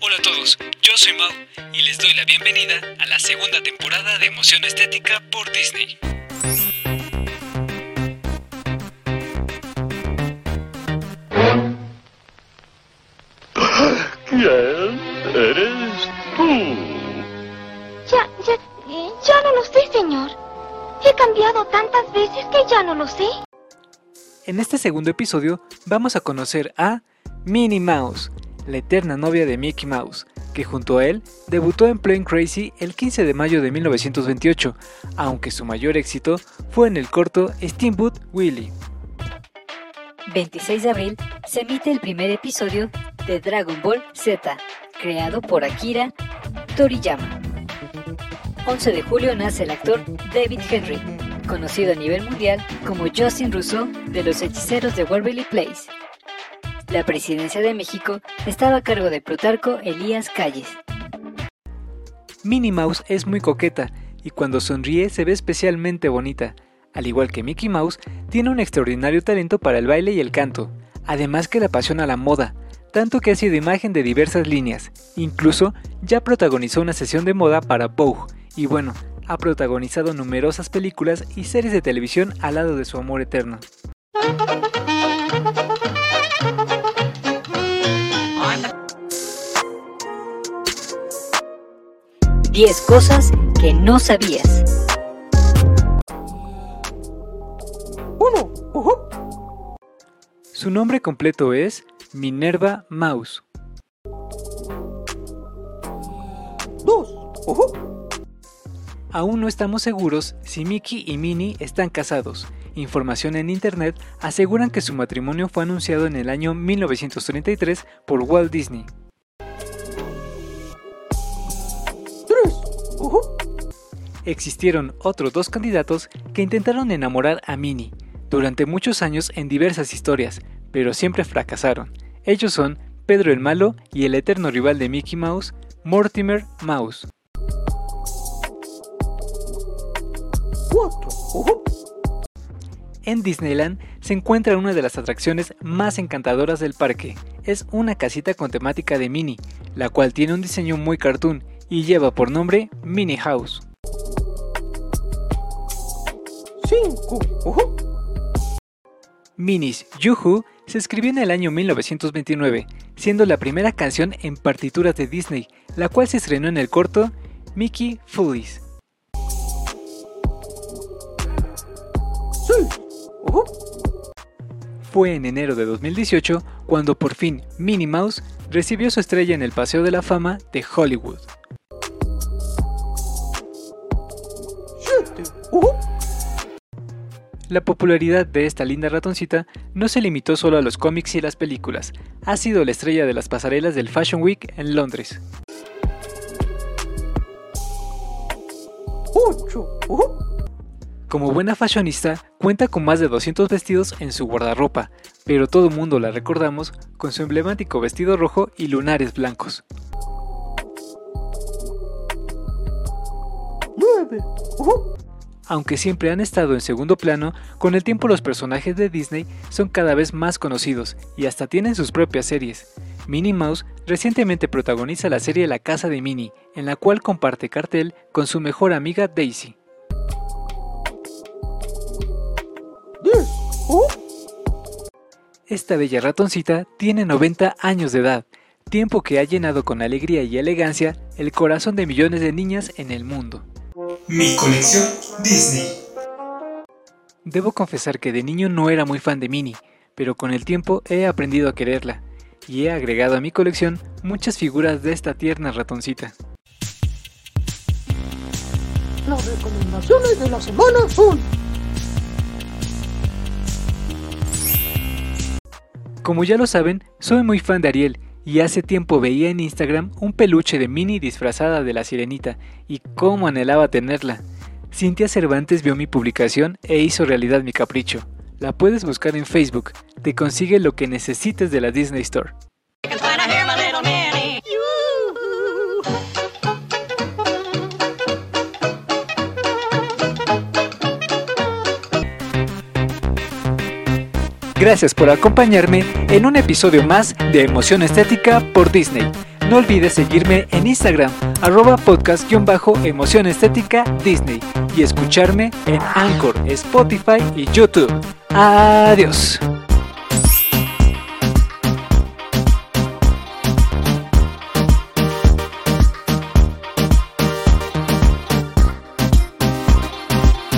Hola a todos, yo soy Mau y les doy la bienvenida a la segunda temporada de Emoción Estética por Disney. ¿Quién eres tú? Ya, ya, ya no lo sé, señor. He cambiado tantas veces que ya no lo sé. En este segundo episodio vamos a conocer a Minnie Mouse, la eterna novia de Mickey Mouse, que junto a él debutó en Plain Crazy el 15 de mayo de 1928, aunque su mayor éxito fue en el corto Steamboat Willie. 26 de abril se emite el primer episodio de Dragon Ball Z, creado por Akira Toriyama. 11 de julio nace el actor David Henry, conocido a nivel mundial como Justin Rousseau de los Hechiceros de Waverly Place. La presidencia de México estaba a cargo de Plutarco Elías Calles. Minnie Mouse es muy coqueta y cuando sonríe se ve especialmente bonita. Al igual que Mickey Mouse, tiene un extraordinario talento para el baile y el canto, además que le apasiona la moda, tanto que ha sido imagen de diversas líneas. Incluso ya protagonizó una sesión de moda para Vogue y bueno, ha protagonizado numerosas películas y series de televisión al lado de su amor eterno. 10 cosas que no sabías. Su nombre completo es Minerva Mouse. Aún no estamos seguros si Mickey y Minnie están casados. Información en internet aseguran que su matrimonio fue anunciado en el año 1933 por Walt Disney. Existieron otros dos candidatos que intentaron enamorar a Minnie durante muchos años en diversas historias, pero siempre fracasaron. Ellos son Pedro el Malo y el eterno rival de Mickey Mouse, Mortimer Mouse. En Disneyland se encuentra una de las atracciones más encantadoras del parque. Es una casita con temática de Minnie, la cual tiene un diseño muy cartoon y lleva por nombre Minnie House. Minnie's Yoo-Hoo se escribió en el año 1929, siendo la primera canción en partituras de Disney, la cual se estrenó en el corto Mickey Foolies. Fue en enero de 2018 cuando por fin Minnie Mouse recibió su estrella en el Paseo de la Fama de Hollywood. La popularidad de esta linda ratoncita no se limitó solo a los cómics y las películas, ha sido la estrella de las pasarelas del Fashion Week en Londres. Como buena fashionista, cuenta con más de 200 vestidos en su guardarropa, pero todo mundo la recordamos con su emblemático vestido rojo y lunares blancos. Aunque siempre han estado en segundo plano, con el tiempo los personajes de Disney son cada vez más conocidos y hasta tienen sus propias series. Minnie Mouse recientemente protagoniza la serie La Casa de Minnie, en la cual comparte cartel con su mejor amiga Daisy. Esta bella ratoncita tiene 90 años de edad, tiempo que ha llenado con alegría y elegancia el corazón de millones de niñas en el mundo. Mi colección Disney. Debo confesar que de niño no era muy fan de Minnie, pero con el tiempo he aprendido a quererla y he agregado a mi colección muchas figuras de esta tierna ratoncita. Las recomendaciones de la semana son Como ya lo saben, soy muy fan de Ariel y hace tiempo veía en Instagram un peluche de Minnie disfrazada de la sirenita y cómo anhelaba tenerla. Cintia Cervantes vio mi publicación e hizo realidad mi capricho. La puedes buscar en Facebook, te consigue lo que necesites de la Disney Store. Gracias por acompañarme en un episodio más de Emoción Estética por Disney. No olvides seguirme en Instagram, arroba podcast-emoción estética Disney y escucharme en Anchor, Spotify y YouTube. Adiós.